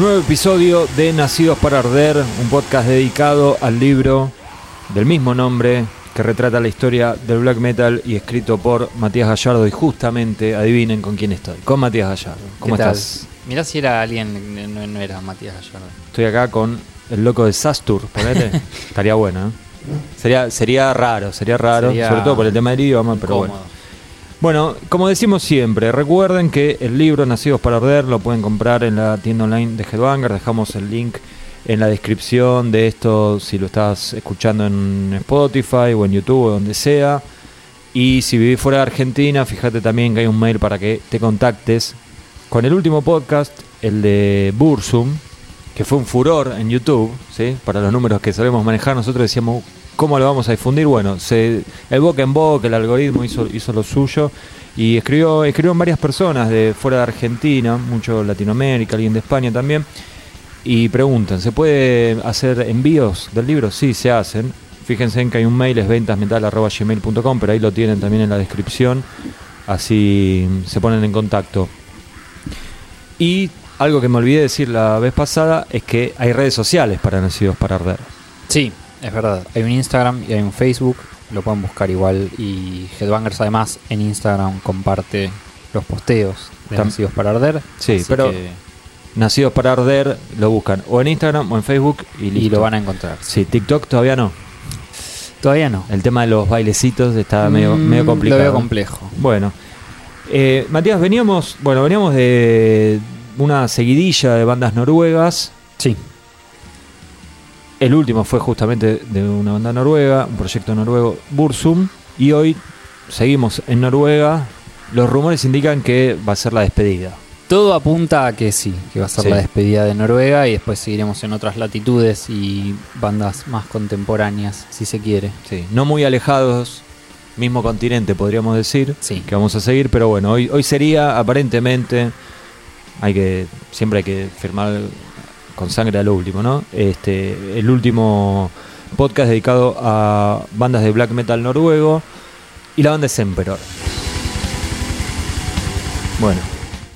Nuevo episodio de Nacidos para Arder, un podcast dedicado al libro del mismo nombre que retrata la historia del black metal y escrito por Matías Gallardo. Y justamente, adivinen con quién estoy, con Matías Gallardo. ¿Cómo ¿Qué tal? estás? Mirá si era alguien, no, no era Matías Gallardo. Estoy acá con el loco de Sastur, ponele. Estaría bueno, ¿eh? Sería, sería raro, sería raro, Sería sobre todo por el tema del idioma, pero bueno. Bueno, como decimos siempre, recuerden que el libro Nacidos para Arder lo pueden comprar en la tienda online de Headbanger. Dejamos el link en la descripción de esto si lo estás escuchando en Spotify o en YouTube o donde sea. Y si vivís fuera de Argentina, fíjate también que hay un mail para que te contactes con el último podcast, el de Bursum, que fue un furor en YouTube, ¿sí? para los números que sabemos manejar. Nosotros decíamos, ¿cómo lo vamos a difundir? Bueno, se, el boca en boca, el algoritmo hizo, lo suyo y escribió, escribieron varias personas de fuera de Argentina, mucho Latinoamérica, alguien de España también, y preguntan, ¿se puede hacer envíos del libro? Sí, se hacen. Fíjense en que hay un mail, es pero ahí lo tienen también en la descripción, así se ponen en contacto. Y algo que me olvidé decir la vez pasada es que hay redes sociales para Nacidos para Arder. Sí, es verdad. Hay un Instagram y hay un Facebook. Lo pueden buscar igual. Y Headbangers además en Instagram comparte los posteos de Tam- Nacidos para Arder. Sí, Así pero que- Nacidos para Arder lo buscan o en Instagram o en Facebook y, lo van a encontrar. Sí, TikTok todavía no. Todavía no. El tema de los bailecitos está medio, Mm, medio complicado. Lo veo complejo. Bueno, eh, Matías, veníamos, bueno, veníamos de una seguidilla de bandas noruegas. Sí. El último fue justamente de una banda noruega, un proyecto noruego, Bursum. Y hoy seguimos en Noruega. Los rumores indican que va a ser la despedida. Todo apunta a que sí, que va a ser Sí. la despedida de Noruega y después seguiremos en otras latitudes y bandas más contemporáneas, si se quiere. Sí, no muy alejados, mismo continente podríamos decir, Sí. que vamos a seguir, pero bueno, hoy, hoy sería aparentemente, hay que, siempre hay que firmar con sangre a lo último, ¿no? Este, el último podcast dedicado a bandas de black metal noruego y la banda es Emperor. Bueno,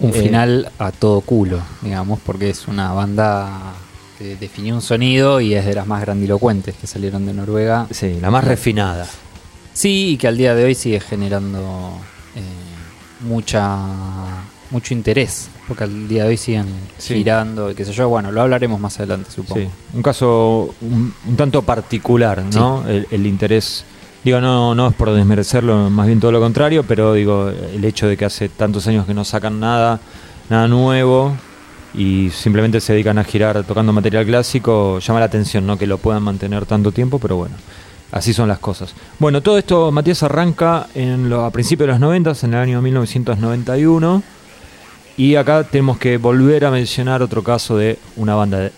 Un eh, final a todo culo, digamos, porque es una banda que definió un sonido y es de las más grandilocuentes que salieron de Noruega. Sí, la más refinada. Sí, y que al día de hoy sigue generando eh, mucha mucho interés, porque al día de hoy siguen Sí. girando y qué sé yo. Bueno, lo hablaremos más adelante, supongo. Sí, un caso un, un tanto particular, ¿no? El, el interés, digo, no, no es por desmerecerlo, más bien todo lo contrario, pero digo, el hecho de que hace tantos años que no sacan nada, nada nuevo y simplemente se dedican a girar tocando material clásico, llama la atención, ¿no? Que lo puedan mantener tanto tiempo, pero bueno. Así son las cosas. Bueno, todo esto, Matías, arranca en lo- a principios de los 90, en el año 1991. Y acá tenemos que volver a mencionar otro caso de una banda de-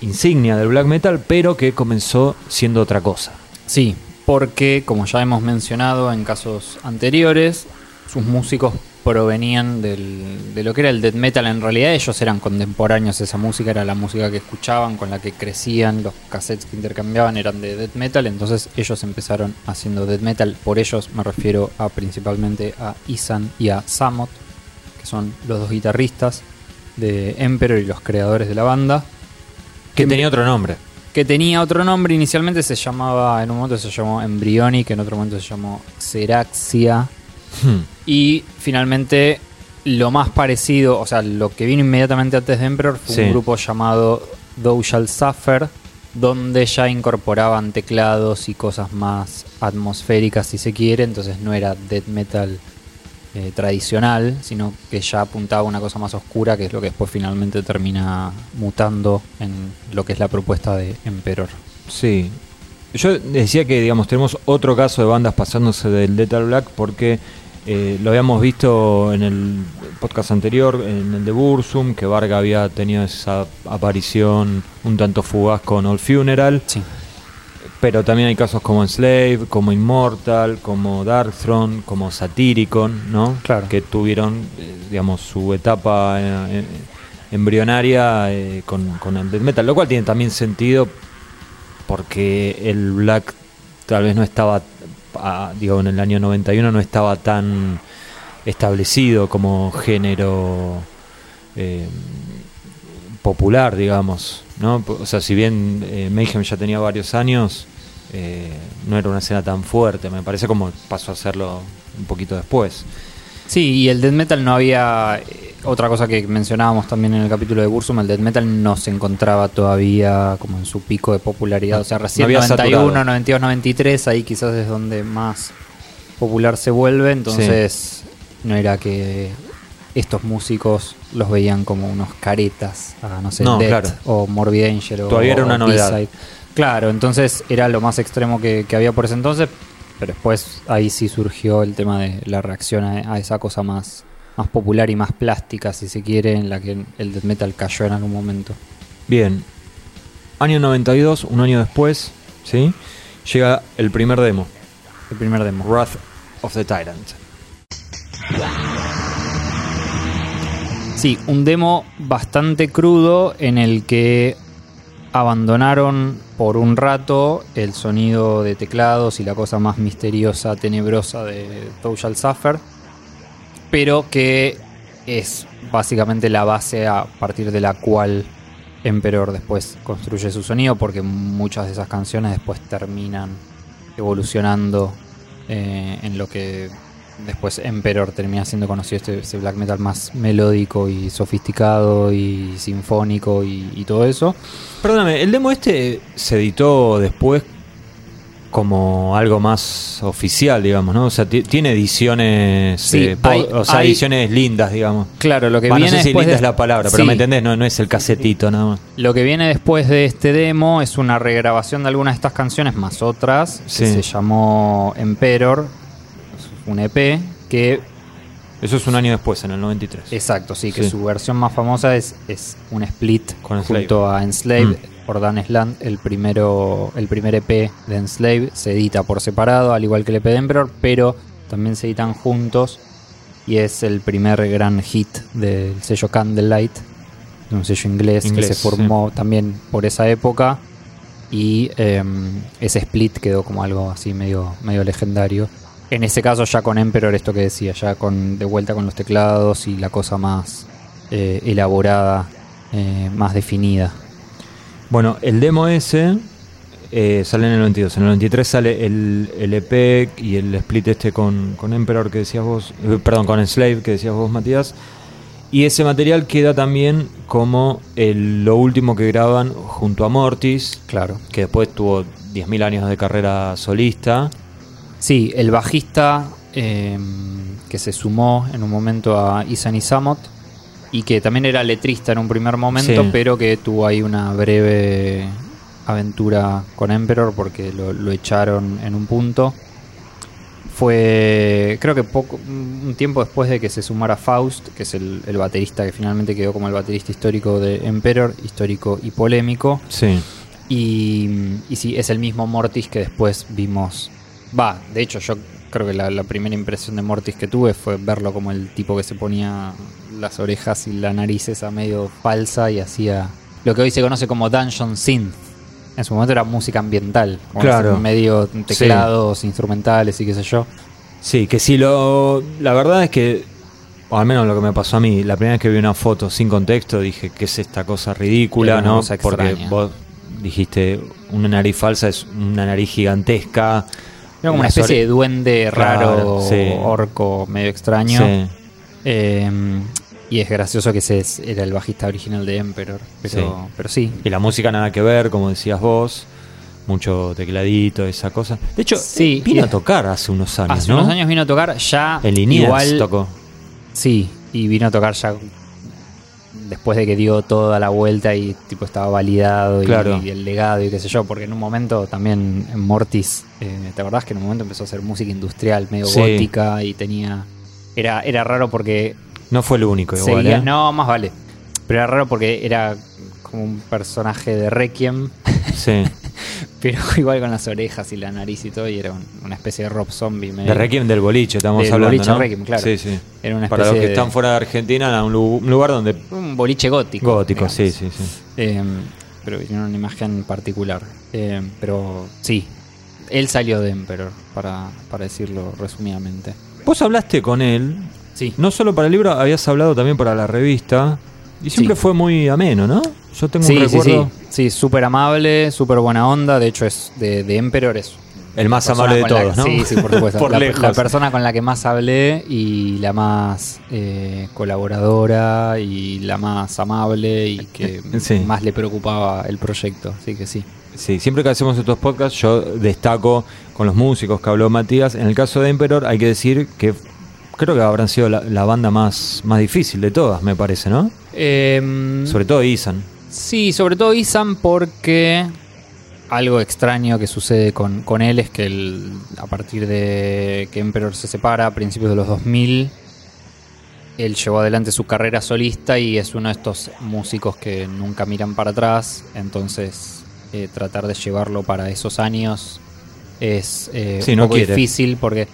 insignia del black metal, pero que comenzó siendo otra cosa. Sí, porque como ya hemos mencionado en casos anteriores, sus músicos provenían de lo que era el death metal. En realidad ellos eran contemporáneos, esa música era la música que escuchaban, con la que crecían, los cassettes que intercambiaban eran de death metal, entonces ellos empezaron haciendo death metal. Por ellos me refiero a principalmente a Isan y a Samot, que son los dos guitarristas de Emperor y los creadores de la banda Que tenía otro nombre. que tenía otro nombre. Inicialmente se llamaba, en un momento se llamó Embryonic, en otro momento se llamó Xeraxia. Hmm. Y finalmente lo más parecido, o sea, lo que vino inmediatamente antes de Emperor fue Sí. un grupo llamado Thou Shall Suffer, donde ya incorporaban teclados y cosas más atmosféricas, si se quiere. Entonces no era death metal eh, tradicional, sino que ya apuntaba a una cosa más oscura, que es lo que después finalmente termina mutando en lo que es la propuesta de Emperor. Sí. Yo decía que, digamos, tenemos otro caso de bandas pasándose del Death al Black porque eh, lo habíamos visto en el podcast anterior, en el de Bursum, que Varga había tenido esa aparición un tanto fugaz con All Funeral. Sí. Pero también hay casos como Enslave, como Immortal, como Darkthrone, como Satyricon, ¿no? Claro. Que tuvieron, eh, digamos, su etapa eh, eh, embrionaria eh, con, con el death metal, lo cual tiene también sentido porque el black tal vez no estaba, ah, digo, en el año 91 no estaba tan establecido como género eh, popular, digamos, ¿no? O sea, si bien eh, Mayhem ya tenía varios años, eh, no era una escena tan fuerte, me parece como pasó a hacerlo un poquito después. Sí, y el death metal no había. eh, otra cosa que mencionábamos también en el capítulo de Bursum, el death metal no se encontraba todavía como en su pico de popularidad. O sea, recién había 91, saturado. 92, 93, ahí quizás es donde más popular se vuelve. Entonces, no era que estos músicos los veían como unos caretas a, no sé, No, Death claro. o Morbid Angel o Todavía era una novedad. Claro, entonces era lo más extremo que, que había por ese entonces, pero después ahí sí surgió el tema de la reacción a, a esa cosa más, más popular y más plástica, si se quiere, en la que el death metal cayó en algún momento. Bien, año 92, un año después, ¿sí? Llega el primer demo, El primer demo. Wrath of the Tyrant. Sí, un demo bastante crudo en el que abandonaron por un rato el sonido de teclados y la cosa más misteriosa, tenebrosa de Thou Shall Suffer, pero que es básicamente la base a partir de la cual Emperor después construye su sonido, porque muchas de esas canciones después terminan evolucionando eh, en lo que después Emperor termina siendo conocido este, ese black metal más melódico y sofisticado y sinfónico y, y todo eso. Perdóname, el demo este se editó después como algo más oficial, digamos, ¿no? O sea, ti- tiene ediciones, Sí, eh, hay- o sea, hay- ediciones lindas, digamos. Claro, lo que no viene sé si después linda de- es la palabra, pero me entendés, no, no es el casetito nada más. Lo que viene después de este demo es una regrabación de algunas de estas canciones más otras que se llamó Emperor, un EP que Eso es un año después, en el 93. Exacto, sí, que Sí. su versión más famosa es, es un split Con junto a Enslaved Mm. por Dan Slant, el primero, el primer EP de Enslaved se edita por separado, al igual que el EP de Emperor, pero también se editan juntos y es el primer gran hit del sello Candlelight, un sello inglés, Inglés, que se formó también por esa época y em, ese split quedó como algo así medio, medio legendario. En ese caso ya con Emperor, esto que decía, ya con de vuelta con los teclados y la cosa más eh, elaborada, eh, más definida. Bueno, el demo ese eh, sale en el 92. En el 93 sale el, el EP y el split este con, con Emperor que decías vos, perdón, con Enslave que decías vos, Matías. Y ese material queda también como el- lo último que graban junto a Mortis, Claro. que después tuvo 10.000 años de carrera solista. Sí, el bajista eh, que se sumó en un momento a Isan Isamot y que también era letrista en un primer momento, Sí. pero que tuvo ahí una breve aventura con Emperor porque lo, lo echaron en un punto. Fue, creo que poco, un tiempo después de que se sumara Faust, que es el, el baterista que finalmente quedó como el baterista histórico de Emperor, histórico y polémico. Sí. Y, y sí, es el mismo Mortis que después vimos. Va, de hecho, yo creo que la, la primera impresión de Mortis que tuve fue verlo como el tipo que se ponía las orejas y la nariz esa medio falsa y hacía lo que hoy se conoce como Dungeon Synth. En su momento era música ambiental, Claro. medio teclados, instrumentales y qué sé yo. Sí, que si lo. La verdad es que. O al menos lo que me pasó a mí, la primera vez que vi una foto sin contexto dije, ¿qué es esta cosa ridícula? Era ¿no? cosa Porque vos dijiste, una nariz falsa es una nariz gigantesca. Era como una especie de duende Claro, raro, sí. orco, medio extraño. Sí. Eh, y es gracioso que ese es- era el bajista original de Emperor. Pero Sí. pero sí. Y la música nada que ver, como decías vos. Mucho tecladito, esa cosa. De hecho, Sí, vino a tocar hace unos años, Hace ¿no? unos años vino a tocar ya. En Liniers igual, tocó. Sí, y vino a tocar ya después de que dio toda la vuelta y tipo estaba validado y- el legado y qué sé yo, porque en un momento también en Mortis, eh, ¿te acordás que en un momento empezó a hacer música industrial, medio Sí. gótica y tenía... Era, era raro porque No fue el único igual, seguía... ¿eh? No, más vale. Pero era raro porque era como un personaje de Requiem, Sí. pero igual con las orejas y la nariz y todo, y era un- una especie de Rob Zombie. medio- De Requiem del boliche, estamos Del hablando, boliche ¿no? Requiem, claro. Sí, sí. Era una Para los que de- están fuera de Argentina, era un, lu- un lugar donde... Un boliche gótico. Gótico, digamos. sí, sí, sí. Eh, pero tiene una imagen particular. Eh, pero sí, él salió de Emperor, para, para decirlo resumidamente. Vos hablaste con él, Sí. no solo para el libro, habías hablado también para la revista, y siempre Sí. fue muy ameno, ¿no? Yo tengo Sí, un recuerdo. sí. Sí, súper amable, súper buena onda. De hecho, es de, de Emperor es El más amable de con la- todos, ¿no? Sí, sí, por supuesto. Por la, lejos. la persona con la que más hablé y la más eh, colaboradora y la más amable y que Sí. más le preocupaba el proyecto. Así que sí. Sí, siempre que hacemos estos podcasts yo destaco con los músicos que habló Matías. En el caso de Emperor hay que decir que creo que habrán sido la, la banda más, más difícil de todas, me parece, ¿no? Em, Sobre todo Isan. Sí, sobre todo Isan porque algo extraño que sucede con, con él es que a partir de que Emperor se separa a principios de los 2000, él llevó adelante su carrera solista y es uno de estos músicos que nunca miran para atrás, entonces eh, tratar de llevarlo para esos años es eh, Sí, un no poco quiere. difícil porque...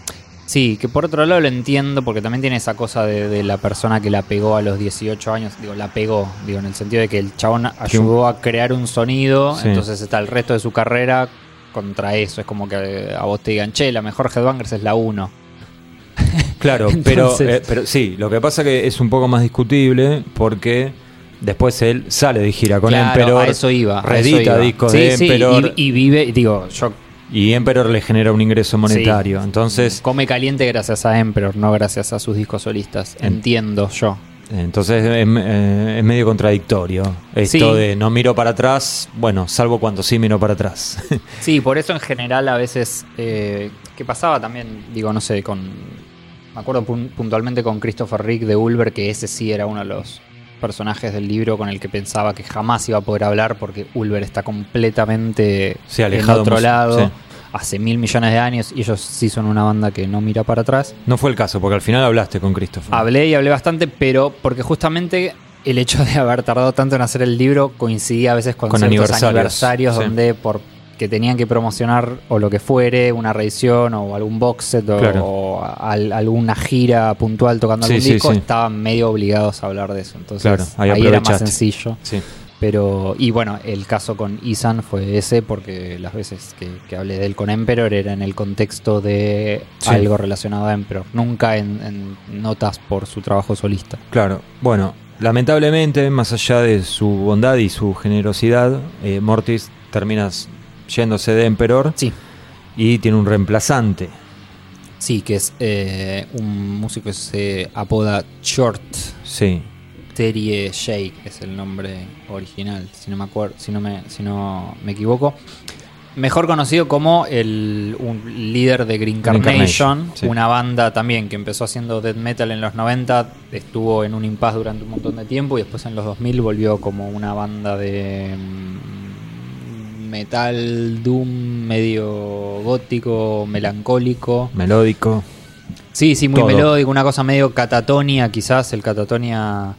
Sí, que por otro lado lo entiendo porque también tiene esa cosa de, de la persona que la pegó a los 18 años, digo, la pegó, digo, en el sentido de que el chabón ayudó a crear un sonido, Sí. entonces está el resto de su carrera contra eso, es como que eh, a vos te digan, che, la mejor Headbangers es la 1. Claro, pero, eh, pero sí, lo que pasa que es un poco más discutible porque después él sale de gira con Claro, Emperor, a eso iba. a eso iba. discos Sí, de sí, Emperor y, y vive, digo, yo y Emperor le genera un ingreso monetario. Sí. Entonces, come caliente gracias a Emperor, no gracias a sus discos solistas. En- Entiendo yo. entonces es, eh, es medio contradictorio esto Sí. de no miro para atrás, bueno, salvo cuando sí miro para atrás. Sí, por eso en general a veces, eh, que pasaba también, digo, no sé, con, me acuerdo pun- puntualmente con Christopher Rick de Ulver, que ese sí era uno de los personajes del libro con el que pensaba que jamás iba a poder hablar porque Ulver está completamente Sí, alejado en otro lado, sí. hace mil millones de años, y ellos sí son una banda que no mira para atrás. no fue el caso, porque al final hablaste con Christopher. Hablé y hablé bastante, pero porque justamente el hecho de haber tardado tanto en hacer el libro coincidía a veces con, Con ciertos aniversarios, aniversarios, sí. donde por que tenían que promocionar o lo que fuere, una reedición o algún box set o, Claro. o al- alguna gira puntual tocando Sí, algún sí, disco, sí. estaban medio obligados a hablar de eso. Entonces Claro, ahí ahí, era más sencillo. Pero, y bueno, el caso con Isan fue ese, porque las veces que, que hablé de él con Emperor era en el contexto de algo relacionado a Emperor, nunca en, en notas por su trabajo solista. Claro, bueno, lamentablemente, más allá de su bondad y su generosidad, eh, Mortis termina yéndose de Emperor Sí, y tiene un reemplazante. sí, que es eh, un músico que se apoda Short. Sí, Terry Shake es el nombre original, si no me acuerdo, si no me, si no me equivoco. Mejor conocido como el un líder de Green Carnation, sí. una banda también que empezó haciendo death metal en los 90, estuvo en un impasse durante un montón de tiempo y después en los 2000 volvió como una banda de mm, metal doom medio gótico, melancólico. melódico. Sí, sí, muy Todo. melódico, una cosa medio catatonia, quizás, el catatonia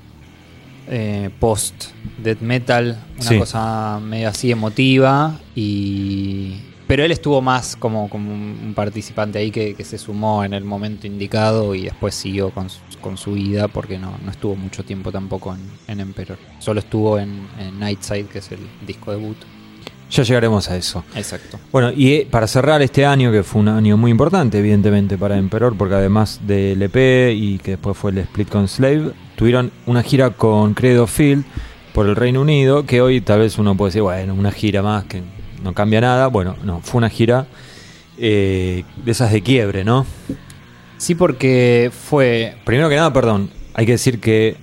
eh, post death metal, una Sí. cosa medio así emotiva y pero él estuvo más como, como un participante ahí que, que se sumó en el momento indicado y después siguió con, su- con su vida porque no, no estuvo mucho tiempo tampoco en, en Emperor. Solo estuvo en, en Nightside, que es el disco debut. Ya llegaremos a eso. Exacto. Bueno, y eh, para cerrar este año, que fue un año muy importante, evidentemente, para Emperor, porque además del EP y que después fue el split con Slave, tuvieron una gira con Credo Field por el Reino Unido, que hoy tal vez uno puede decir, bueno, una gira más que no cambia nada. Bueno, no, fue una gira eh, de esas de quiebre, ¿no? Sí, porque fue Primero que nada, perdón, hay que decir que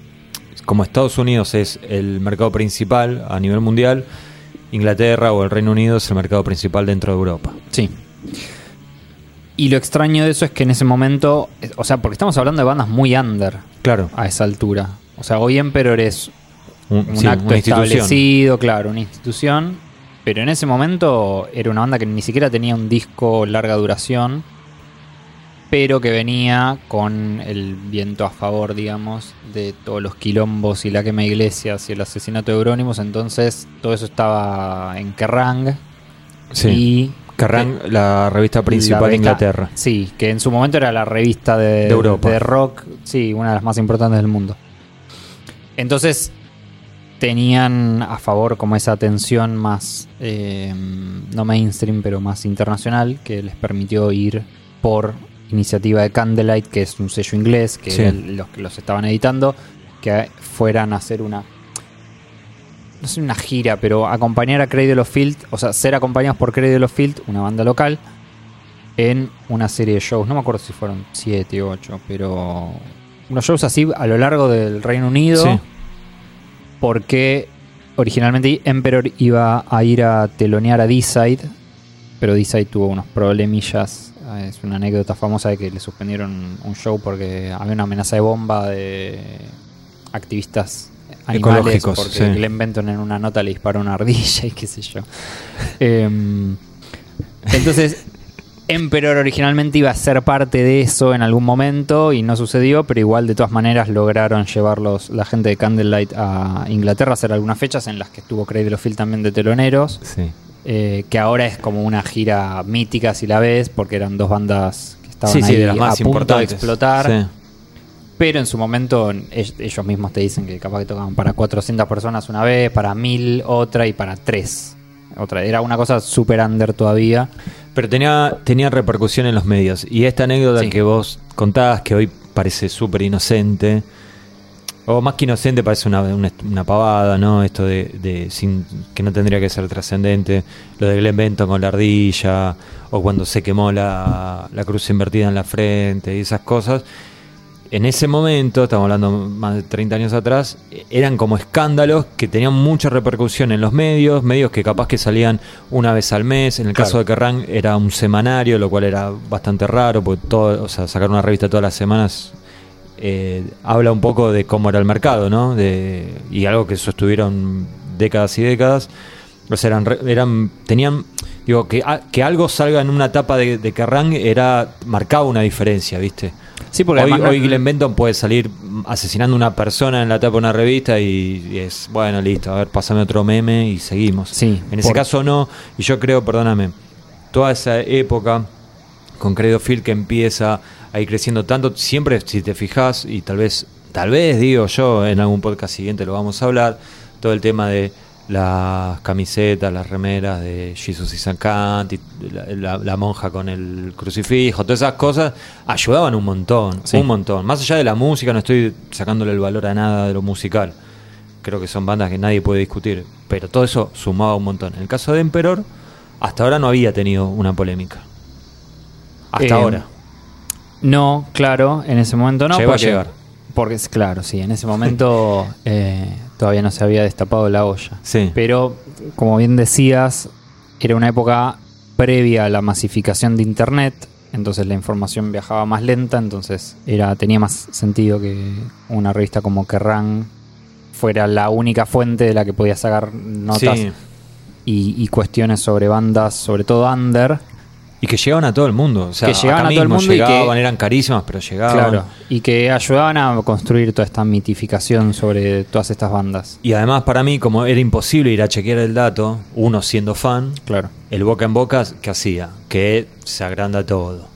como Estados Unidos es el mercado principal a nivel mundial, Inglaterra o el Reino Unido es el mercado principal dentro de Europa. Sí. Y lo extraño de eso es que en ese momento, o sea, porque estamos hablando de bandas muy under Claro, a esa altura. O sea, hoy Emperor es un, un sí, acto una establecido, claro, una institución. Pero en ese momento era una banda que ni siquiera tenía un disco larga duración, pero que venía con el viento a favor, digamos, de todos los quilombos y la quema de iglesias y el asesinato de Eurónimos. Entonces todo eso estaba en Kerrang. Sí. Y Kerrang, la revista principal la de Inglaterra. Sí, que en su momento era la revista de, De Europa. de rock, sí, una de las más importantes del mundo. Entonces tenían a favor como esa atención más, eh, no mainstream, pero más internacional, que les permitió ir por iniciativa de Candlelight, que es un sello inglés, que Sí. era el- los que los estaban editando, que fueran a hacer una... no sé una gira, pero acompañar a Cradle of Field, o sea, ser acompañados por Cradle of Field, una banda local, en una serie de shows. No me acuerdo si fueron 7 o 8, pero unos shows así a lo largo del Reino Unido. Sí. Porque originalmente Emperor iba a ir a telonear a D-Side, pero D-Side tuvo unos problemillas. Eh, Es una anécdota famosa de que le suspendieron un show porque había una amenaza de bomba de activistas animales Ecológicos, porque sí. Glenn Benton en una nota le disparó una ardilla y qué sé yo. Em, entonces, Emperor originalmente iba a ser parte de eso en algún momento y no sucedió, pero igual de todas maneras lograron llevarlos la gente de Candlelight a Inglaterra a hacer algunas fechas en las que estuvo Cradle of Filth también de teloneros, Sí. Eh, que ahora es como una gira mítica si la ves, porque eran dos bandas que estaban Sí, sí, ahí de las más a punto de explotar. Sí. Pero en su momento ell- ellos mismos te dicen que capaz que tocaban para 400 personas una vez, para 1000 otra y para 3. Otra. Era una cosa super under todavía. Pero tenía, tenía repercusión en los medios. Y esta anécdota que vos contabas, que hoy parece súper inocente, o más que inocente, parece una, una, una pavada, ¿no? Esto de, de sin, que no tendría que ser trascendente. Lo de Glenn Benton con la ardilla, o cuando se quemó la, la cruz invertida en la frente, y esas cosas. En ese momento, estamos hablando más de 30 años atrás, eran como escándalos que tenían mucha repercusión en los medios, medios que capaz que salían una vez al mes. En el caso de Kerrang era un semanario, lo cual era bastante raro, porque todo, o sea, sacar una revista todas las semanas eh, habla un poco de cómo era el mercado, ¿no? De, y algo que sostuvieron décadas y décadas. O sea, eran, eran tenían, digo, que, a- que algo salga en una etapa de, de Kerrang era, marcaba una diferencia, ¿viste? Sí, porque hoy, además hoy Glenn Benton puede salir asesinando a una persona en la tapa de una revista y, y es, bueno, listo, a ver, pasame otro meme y seguimos. Sí, en ese por- caso no, y yo creo, perdóname, toda esa época con Credo Phil que empieza a ir creciendo tanto, siempre si te fijas, y tal vez, tal vez digo yo, en algún podcast siguiente lo vamos a hablar, todo el tema de las camisetas, las remeras de Jesus y San Cant, y la, la- la monja con el crucifijo, todas esas cosas ayudaban un montón, Sí. un montón. Más allá de la música, no estoy sacándole el valor a nada de lo musical. Creo que son bandas que nadie puede discutir, pero todo eso sumaba un montón. En el caso de Emperor, hasta ahora no había tenido una polémica. Hasta Eh, ahora. No, claro, en ese momento no. Llegó a llegar. Porque, es- claro, sí, en ese momento eh, todavía no se había destapado la olla. Sí. Pero, como bien decías, era una época previa a la masificación de Internet, entonces la información viajaba más lenta, entonces era tenía más sentido que una revista como Kerrang fuera la única fuente de la que podía sacar notas Sí. y, y cuestiones sobre bandas, sobre todo under. Y que llegaban a todo el mundo. O sea, Que llegaban acá a todo el mundo y que- llegaban, eran carísimas, pero llegaban. Claro, y que ayudaban a construir toda esta mitificación sobre todas estas bandas. Y además para mí, como era imposible ir a chequear el dato, uno siendo fan, Claro. el boca en boca, ¿qué hacía? Que se agranda todo.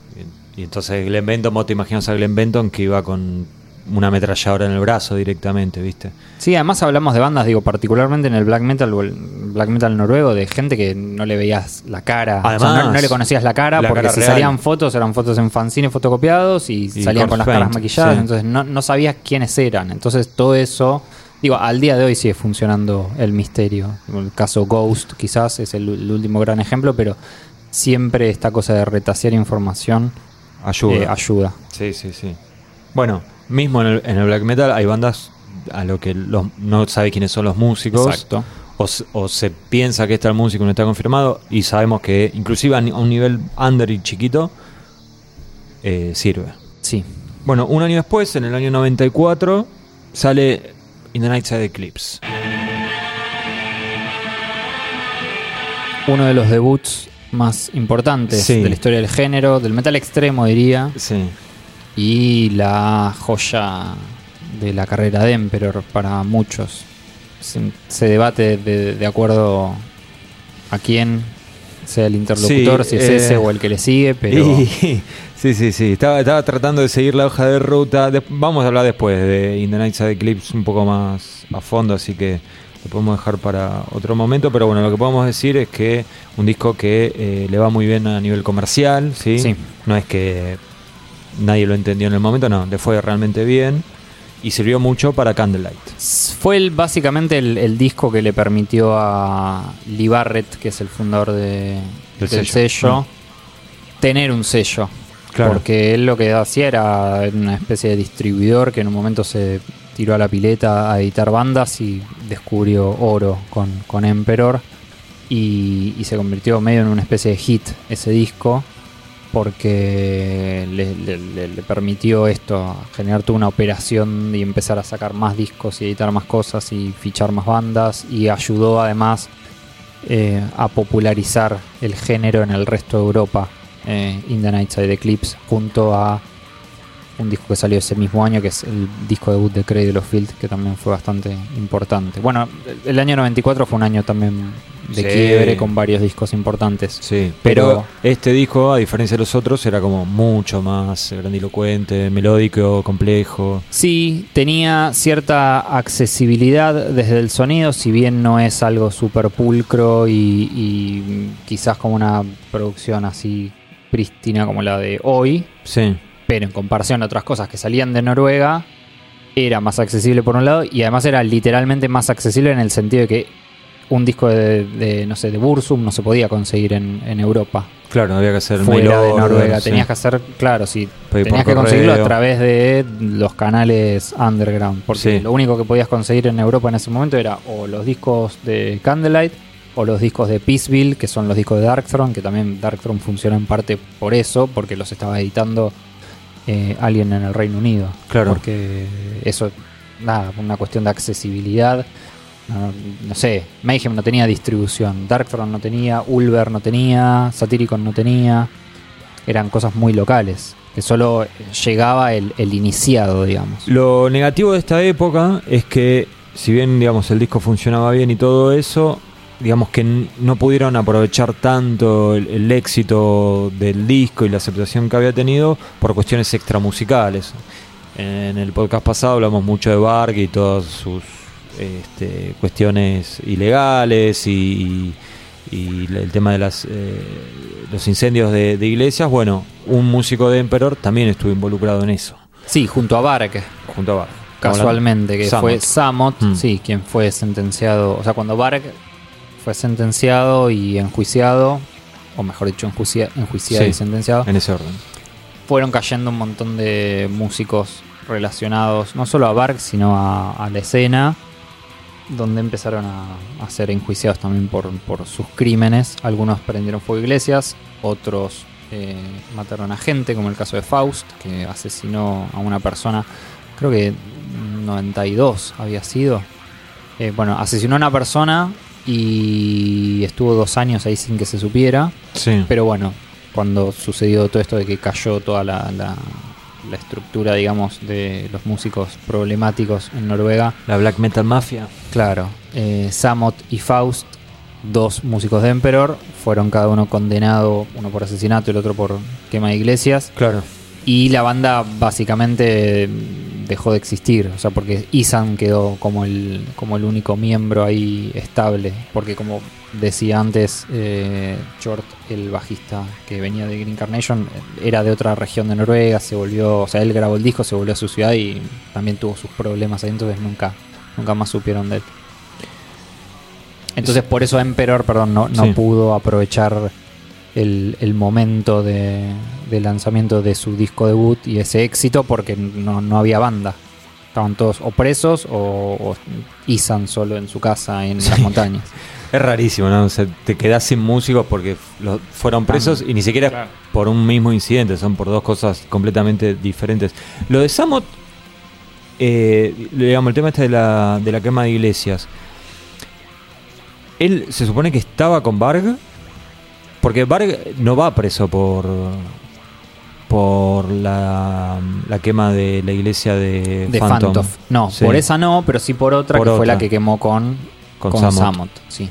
Y, y entonces Glenn Benton, vos te imaginas a Glenn Benton que iba con una ametralladora en el brazo directamente, ¿viste? Sí, además hablamos de bandas, digo, particularmente en el black metal o el black metal noruego, de gente que no le veías la cara. O sea, Además, no, no le conocías la cara la porque cara si real. salían fotos, eran fotos en fanzines fotocopiados y, Y salían con las caras maquilladas, sí. entonces no, no sabías quiénes eran. Entonces todo eso, digo, al día de hoy sigue funcionando el misterio. El caso Ghost quizás es el, el último gran ejemplo, pero siempre esta cosa de retasear información Ayuda. eh, ayuda. Sí, sí, sí. Bueno, mismo en el, en el black metal hay bandas a lo que los- no sabe quiénes son los músicos. Exacto. O, se- o se piensa que está el músico y no está confirmado. Y sabemos que inclusive a un nivel under y chiquito eh, sirve. Sí. Bueno, un año después, en el año 94, sale In the Night Side Eclipse. Uno de los debuts más importantes Sí. de la historia del género, del metal extremo diría, Sí. Y la joya de la carrera de Emperor para muchos. Se, se debate de, de acuerdo a quién sea el interlocutor, Sí, si es eh, ese o el que le sigue, pero Y- sí, sí, sí. Estaba, estaba tratando de seguir la hoja de ruta. De- vamos a hablar después de In the Night Side Eclipse un poco más a fondo, así que lo podemos dejar para otro momento. Pero bueno, lo que podemos decir es que un disco que eh, le va muy bien a nivel comercial, ¿sí? Sí. No es que nadie lo entendió en el momento, no, le fue realmente bien. y sirvió mucho para Candlelight. Fue el- básicamente el, el disco que le permitió a Lee Barrett, que es el fundador de- Del del, sello. sello, Mm. tener un sello. Claro. Porque él lo que hacía era una especie de distribuidor que en un momento se tiró a la pileta a editar bandas y descubrió oro con, con Emperor. Y, y se convirtió medio en una especie de hit ese disco porque le, permitió esto, generar toda una operación y empezar a sacar más discos y editar más cosas y fichar más bandas y ayudó además eh, a popularizar el género en el resto de Europa, eh, In the Night Side Eclipse, junto a un disco que salió ese mismo año, que es el disco debut de Cradle of Field, que también fue bastante importante. Bueno, el año 94 fue un año también de Sí. quiebre con varios discos importantes. Sí, Pero- pero este disco, a diferencia de los otros, era como mucho más grandilocuente, melódico, complejo. Sí, tenía cierta accesibilidad desde el sonido, si bien no es algo súper pulcro y, y quizás como una producción así prístina como la de hoy, Sí, pero en comparación a otras cosas que salían de Noruega, era más accesible por un lado y además era literalmente más accesible en el sentido de que un disco de, de, no sé, de Bursum no se podía conseguir en, en Europa, claro, había que hacer fuera de Noruega. sí. Tenías que hacer, claro, sí, Pedir tenías que conseguirlo a través de los canales underground, porque Sí. lo único que podías conseguir en Europa en ese momento era o los discos de Candlelight o los discos de Peaceville, que son los discos de Darkthrone, que también Darkthrone funciona en parte por eso, porque los estaba editando eh, alguien en el Reino Unido. Claro. Porque eso, nada, una cuestión de accesibilidad. No, no sé, Mayhem no tenía distribución, Darkthrone no tenía, Ulver no tenía, Satyricon no tenía. Eran cosas muy locales, que solo llegaba el, el iniciado, digamos. Lo negativo de esta época es que, si bien digamos el disco funcionaba bien y todo eso, digamos que no pudieron aprovechar tanto el, el éxito del disco y la aceptación que había tenido por cuestiones extramusicales. En el podcast pasado hablamos mucho de Barg y todas sus este, cuestiones ilegales y, y- y el tema de las eh, los incendios de, de iglesias. Bueno, un músico de Emperor también estuvo involucrado en eso, Sí, junto a Bark, junto a Barg. casualmente, que Samot. fue Samot, Mm. sí, quien fue sentenciado. O sea, cuando Bark fue sentenciado y enjuiciado, o mejor dicho, enjuicia- enjuiciado Sí. y sentenciado, En ese orden. fueron cayendo un montón de músicos relacionados no solo a Bark, sino a, a la escena, donde empezaron a, a ser enjuiciados también por, por sus crímenes. Algunos prendieron fuego a iglesias, otros eh, mataron a gente, como el caso de Faust, que asesinó a una persona, creo que en 92 había sido. Eh, bueno, asesinó a una persona y estuvo dos años ahí sin que se supiera. Sí. Pero bueno, cuando sucedió todo esto de que cayó toda la, la- la estructura, digamos, de los músicos problemáticos en Noruega, La Black Metal Mafia. claro, eh, Samot y Faust, dos músicos de Emperor, fueron cada uno condenado, uno por asesinato y el otro por quema de iglesias, Claro. Y la banda básicamente dejó de existir, o sea, porque Isan quedó como el, como el único miembro ahí estable, porque como decía antes, eh, Short, el bajista que venía de Green Carnation, era de otra región de Noruega, se volvió, o sea, él grabó el disco, se volvió a su ciudad y también tuvo sus problemas ahí, entonces nunca, nunca más supieron de él. Entonces por eso Emperor, perdón, no, no Sí. pudo aprovechar el, el momento de, de lanzamiento de su disco debut y ese éxito porque no, no había banda. Estaban todos o presos o, o Isan solo en su casa en las montañas. Es rarísimo, ¿no? O sea, te quedás sin músicos porque los fueron presos y ni siquiera Claro. por un mismo incidente, son por dos cosas completamente diferentes. Lo de Samot, eh, digamos, el tema este de la, de la quema de iglesias. Él se supone que estaba con Varg, porque Varg no va preso por por la, la quema de la iglesia de, De Phantom. Phantom. No, Sí. por esa no, pero sí por otra Por que fue la que quemó con, Con con, Samot. Samot. sí.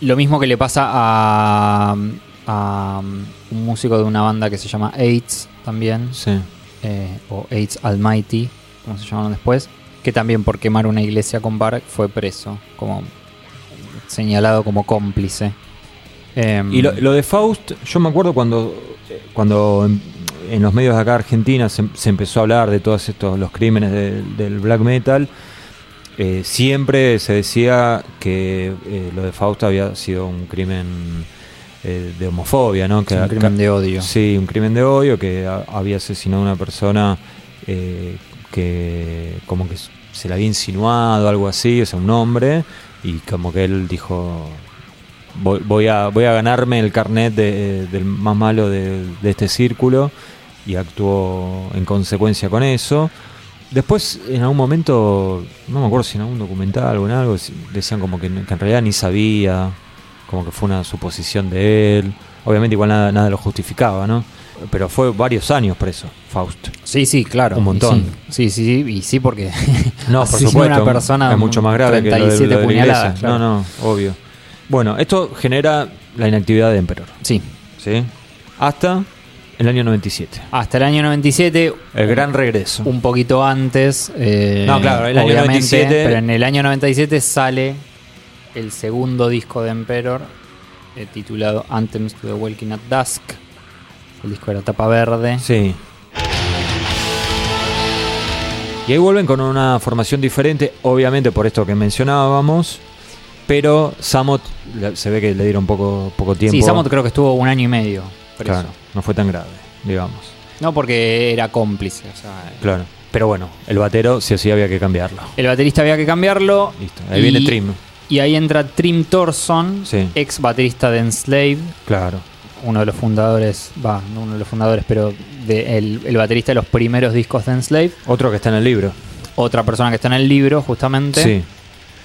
Lo mismo que le pasa a, a un músico de una banda que se llama AIDS también. Sí. eh, o AIDS Almighty, como se llamaron después, que también por quemar una iglesia con Bark fue preso, como señalado como cómplice. Em, Y lo, lo de Faust, yo me acuerdo cuando, cuando en los medios de acá Argentina se, se empezó a hablar de todos estos los crímenes de- del black metal, eh, siempre se decía que eh, lo de Fausto había sido un crimen eh, de homofobia, ¿no? Que, un crimen de odio. Sí, un crimen de odio que a- había asesinado a una persona que como que se le había insinuado algo así, o sea, un hombre, y como que él dijo, voy, voy a, voy a ganarme el carnet de- del más malo de, de este círculo, y actuó en consecuencia con eso. Después, en algún momento, no me acuerdo si en algún documental o en algo, decían como que, que en realidad ni sabía, como que fue una suposición de él. Obviamente igual nada, nada lo justificaba, ¿no? Pero fue varios años preso, Faust. Sí, sí, claro. Un montón. Sí, sí, sí, y sí, porque. No, por supuesto. una persona. es mucho más grave que lo de, 37 lo de la puñaladas. claro. No, no, obvio. Bueno, esto genera la inactividad de Emperor, Sí. ¿sí? Hasta el año 97. Hasta el año 97, El gran regreso. un poquito antes. eh, No, claro, el año obviamente, 97. Pero en el año 97 sale el segundo disco de Emperor, eh, titulado Anthems to the Walking at Dusk. El disco era tapa verde. Sí. Y ahí vuelven con una formación diferente, obviamente por esto que mencionábamos, pero Samot se ve que le dieron poco, poco tiempo. Sí, Samot creo que estuvo un año y medio. preso. Claro, no fue tan grave, digamos. No porque era cómplice. o sea, Claro. Pero bueno, el batero sí o sí había que cambiarlo. el baterista había que cambiarlo. Listo. Ahí y- viene Trim. Y ahí entra Trim Thorson, Sí. ex baterista de Enslaved, Claro. uno de los fundadores, va, no uno de los fundadores, pero de el, el baterista de los primeros discos de Enslaved. Otro que está en el libro. Otra persona que está en el libro, justamente. Sí.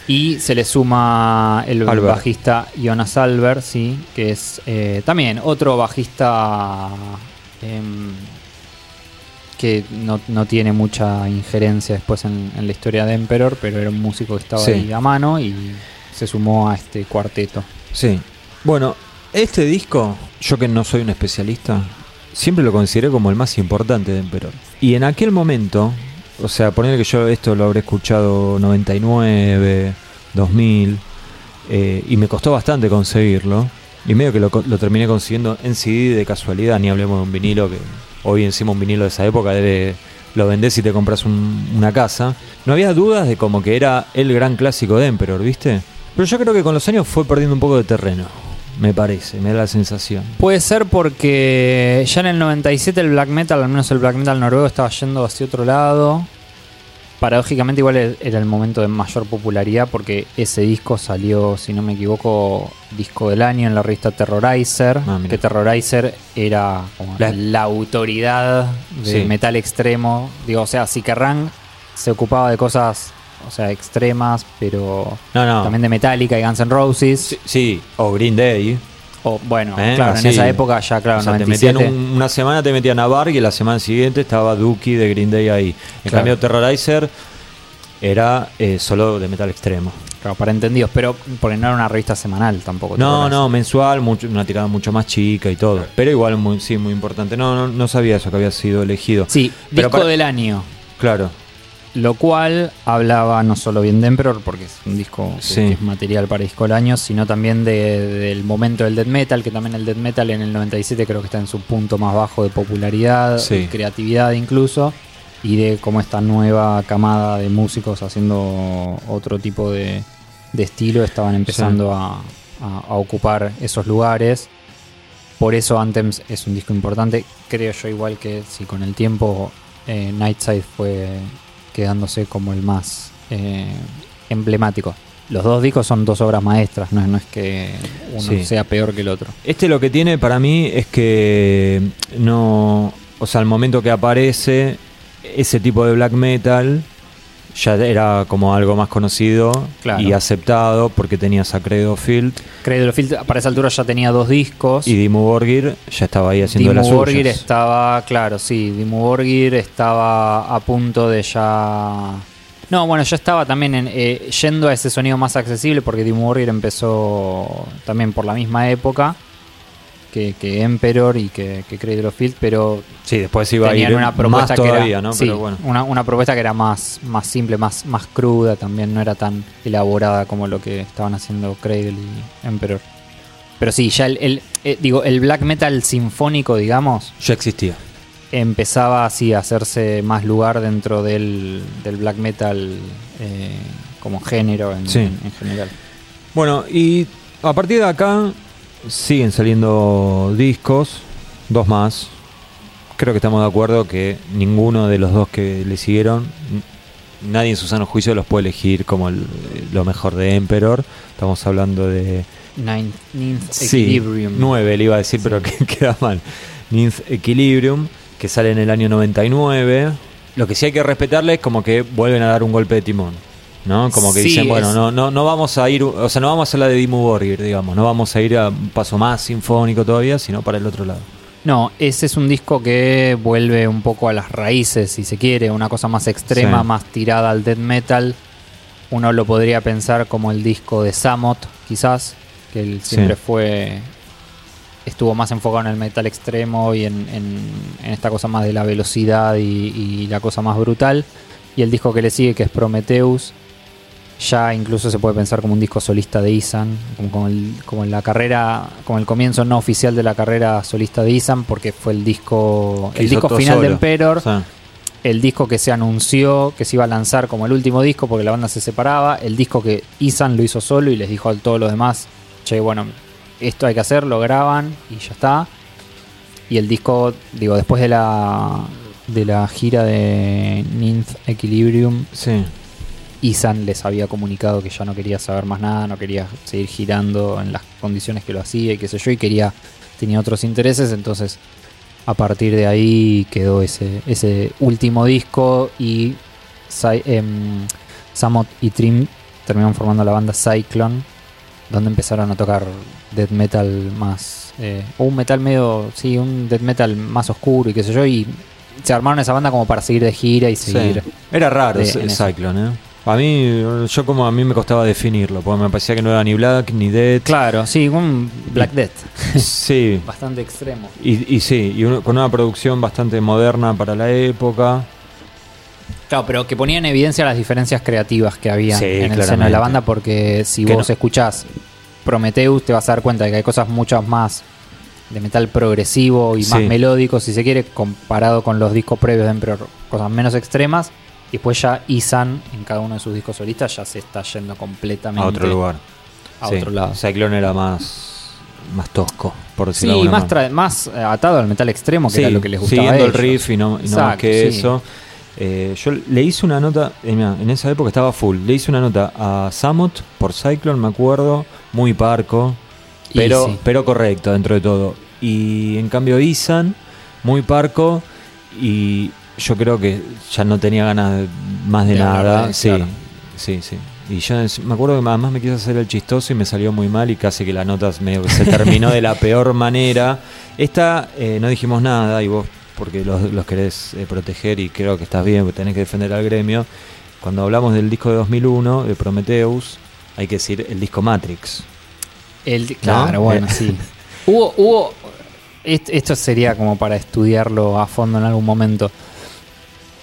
Y se le suma el Albert. bajista Jonas Albert, sí, que es eh, también otro bajista em, que no, no tiene mucha injerencia después en, en la historia de Emperor, pero era un músico que estaba Sí. ahí a mano y se sumó a este cuarteto. Sí. Bueno, este disco, yo que no soy un especialista, siempre lo consideré como el más importante de Emperor. Y en aquel momento, o sea, poner que yo esto lo habré escuchado 99, 2000, eh, y me costó bastante conseguirlo. Y medio que lo, lo terminé consiguiendo en CD de casualidad, ni hablemos de un vinilo, que hoy encima un vinilo de esa época debe, lo vendés y te compras un- una casa. No había dudas de como que era el gran clásico de Emperor, ¿viste? Pero yo creo que con los años fue perdiendo un poco de terreno, me parece, me da la sensación. Puede ser porque ya en el 97 el black metal, al menos el black metal noruego, estaba yendo hacia otro lado. Paradójicamente igual e- era el momento de mayor popularidad porque ese disco salió, si no me equivoco, disco del año en la revista Terrorizer. Ah, que Terrorizer era como La- la, autoridad de Sí. metal extremo. Digo, o sea, si Kerrang se ocupaba de cosas, o sea, extremas, pero No, no. también de Metallica y Guns N' Roses. Sí, sí, o Green Day. O, bueno, ¿eh? claro, Así. en esa época ya, claro, O sea, te 97. metían un- una semana te metían a Barg y la semana siguiente estaba Dookie de Green Day ahí. En Claro. cambio, Terrorizer era eh, solo de metal extremo. Claro, para entendidos, pero porque no era una revista semanal tampoco. No, no, mensual, mucho- una tirada mucho más chica y todo. Pero igual, muy, sí, muy importante. No, no, no sabía eso que había sido elegido. Sí, Pero disco para- del año. Claro, Lo cual hablaba no solo bien de Emperor, porque es un disco que, Sí. que es material para disco del año, sino también de- del momento del death metal, que también el death metal en el 97 creo que está en su punto más bajo de popularidad, Sí. y creatividad incluso, y de cómo esta nueva camada de músicos haciendo otro tipo de, de estilo estaban empezando a, a- a ocupar esos lugares. Por eso Anthems es un disco importante. Creo yo igual que si con el tiempo eh, Nightside fue quedándose como el más eh, emblemático. Los dos discos son dos obras maestras, no, es- no es que uno Sí. sea peor que el otro. Este lo que tiene para mí es que no. O sea, al momento que aparece ese tipo de black metal, ya era como algo más conocido Claro. y aceptado porque tenías a Credo Field of Filth para esa altura ya tenía dos discos. y Dimmu Borgir ya estaba ahí haciendo Dimmu las Borgir suyas. estaba, claro, sí, Dimmu Borgir estaba a punto de ya... No, bueno, ya estaba también en, eh, yendo a ese sonido más accesible porque Dimmu Borgir empezó también por la misma época que, que Emperor y que, que Cradle of Filth, pero Sí, después iba a ir una más propuesta que era, ¿no? sí, Pero bueno. una, una propuesta que era más, más simple, más, más cruda también, no era tan elaborada como lo que estaban haciendo Cradle y Emperor. Pero sí, ya el, el- eh, digo, el black metal sinfónico, digamos, Ya existía. empezaba así a hacerse más lugar dentro del, del black metal eh, como género en, Sí. en- en general. Bueno, y a partir de acá siguen saliendo discos, dos más. Creo que estamos de acuerdo que ninguno de los dos que le siguieron, nadie en su sano juicio los puede elegir como el- lo mejor de Emperor. Estamos hablando de Ninth, Ninth Sí, Equilibrium. 9 le iba a decir, pero que queda mal. Ninth Equilibrium, que sale en el año 99. Lo que sí hay que respetarle es como que vuelven a dar un golpe de timón. ¿No? Como que Sí, dicen, bueno, es- no, no, no vamos a ir, o sea, no vamos a la de Dimmu Borgir, digamos, no vamos a ir a un paso más sinfónico todavía, sino para el otro lado. No, ese es un disco que vuelve un poco a las raíces, si se quiere, una cosa más extrema, Sí. más tirada al death metal. Uno lo podría pensar como el disco de Samot, quizás, que él siempre Sí. fue. estuvo más enfocado en el metal extremo y en, en- en esta cosa más de la velocidad y, y la cosa más brutal. Y el disco que le sigue, que es Prometheus, ya incluso se puede pensar como un disco solista de Isan, como, como, el- como la carrera, como el comienzo no oficial de la carrera solista de Isan, porque fue el disco, Que el disco final de. Emperor, O sea, el disco que se anunció que se iba a lanzar como el último disco porque la banda se separaba, el disco que Isan lo hizo solo y les dijo a todos los demás, che, bueno, esto hay que hacer, lo graban y ya está. Y el disco, digo, después de la de la gira de Ninth Equilibrium, sí. Isan les había comunicado que ya no quería saber más nada, no quería seguir girando en las condiciones que lo hacía y qué sé yo, y quería, tenía otros intereses, entonces a partir de ahí quedó ese, ese último disco y em, Samot y Trim terminaron formando la banda Cyclone, donde empezaron a tocar death metal más, eh, o un metal medio, sí, un death metal más oscuro y qué sé yo, y se armaron esa banda como para seguir de gira y Sí. seguir. Era raro de- eso. Cyclone, ¿eh? A mí, yo como a mí me costaba definirlo, porque me parecía que no era ni Black ni Dead. Claro, sí, un Black Death. Sí, Bastante extremo. y, y sí, y uno- con una producción bastante moderna para la época. Claro, pero que ponía en evidencia las diferencias creativas que había Sí, en el seno de la banda, porque si Que vos no- escuchás Prometheus, te vas a dar cuenta de que hay cosas mucho más de metal progresivo y más Sí. melódico, si se quiere, comparado con los discos previos de Emperor, cosas menos extremas. Y después ya Isan, en cada uno de sus discos solistas, ya se está yendo completamente A otro lugar. a Sí, otro lado. Cyclone era más, más tosco, por Sí, decirlo de alguna más, tra- más eh, atado al metal extremo, que Sí, era lo que les gustaba a siguiendo el riff y no, y no más que sí. eso. Eh, yo le hice una nota, eh, mirá, en esa época estaba full, le hice una nota a Samut por Cyclone, me acuerdo, muy parco, pero, sí. pero correcto dentro de todo. Y en cambio Isan, muy parco, y yo creo que ya no tenía ganas de- más de, nada. sí, claro. sí, sí. Y yo me acuerdo que además me quise hacer el chistoso y me salió muy mal y casi que la nota que se terminó de la peor manera. Esta eh, no dijimos nada y vos, porque los, los querés eh, proteger y creo que estás bien, tenés que defender al gremio. Cuando hablamos del disco de 2001, de Prometheus, hay que decir el disco Matrix. El, claro, ¿No? bueno, Eh. sí. Hubo, hubo. est- Esto sería como para estudiarlo a fondo en algún momento.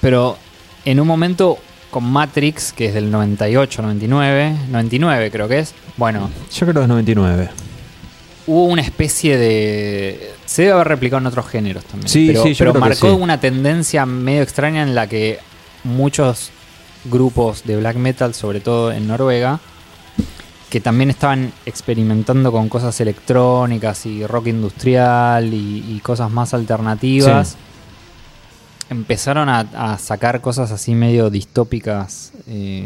Pero en un momento con Matrix, que es del 98, 99, 99 creo que es. Bueno, Yo creo que es 99. hubo una especie de. Se debe haber replicado en otros géneros también. Sí, pero, sí, yo pero creo que marcó sí. una tendencia medio extraña en la que muchos grupos de black metal, sobre todo en Noruega, que también estaban experimentando con cosas electrónicas y rock industrial y, y cosas más alternativas. Sí. Empezaron a, a sacar cosas así medio distópicas, eh,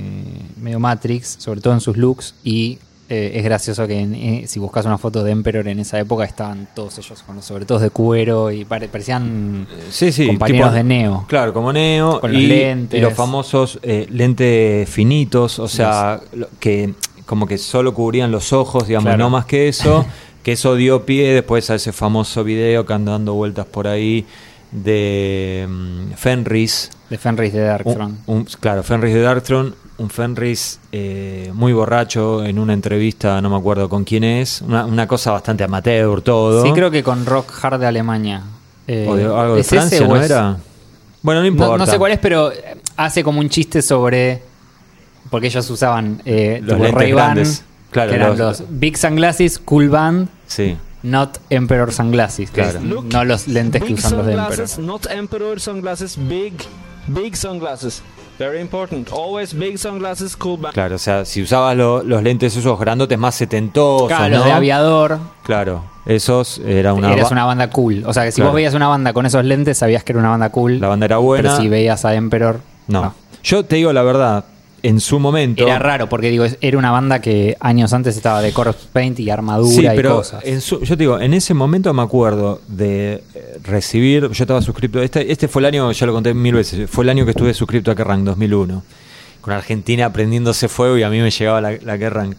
medio Matrix, sobre todo en sus looks. Y eh, es gracioso que en- eh, si buscas una foto de Emperor en esa época estaban todos ellos con los sobre todo de cuero y pare- parecían Sí, sí. compañeros tipo- de Neo. Claro, como Neo. Con los y, lentes. y los famosos eh, lentes finitos, o sea, que como que solo cubrían los ojos, digamos, Claro. no más que eso. que eso dio pie después a ese famoso video que anda dando vueltas por ahí de mm, Fenris. De Fenris de Darkthrone. Un- un- claro, Fenris de Darkthrone, un Fenris eh, muy borracho en una entrevista, no me acuerdo con quién es, una, una cosa bastante amateur todo. Sí, creo que con Rock Hard de Alemania. Eh, o de, algo de ¿es ese Francia, ¿no es- era? Bueno, no importa. no sé cuál es, pero hace como un chiste sobre. Porque ellos usaban eh, Los Ray-Ban, grandes. Claro, que eran los- los, Big Sunglasses, Cool Band Sí. Not Emperor Sunglasses, Claro. Look, no los lentes que big usan los de Emperor. sunglasses, not emperor sunglasses, big, big sunglasses. Very important. Always big sunglasses, cool back. Claro, o sea, si usabas lo- los lentes esos grandotes más setentosos, Claro, ¿no? los de aviador. Claro, esos era una, eres ba- una banda cool. O sea, que si Claro. vos veías una banda con esos lentes, sabías que era una banda cool. la banda era buena. Pero si veías a Emperor, no. Yo te digo la verdad, en su momento Era raro, porque digo, era una banda que años antes estaba de corpse paint y armadura Sí, y pero cosas. en su- yo te digo, en ese momento me acuerdo de eh, recibir, yo estaba suscrito, este, este fue el año, ya lo conté mil veces, fue el año que estuve suscrito a Kerrang 2001, con Argentina prendiéndose fuego y a mí me llegaba la, la Kerrang.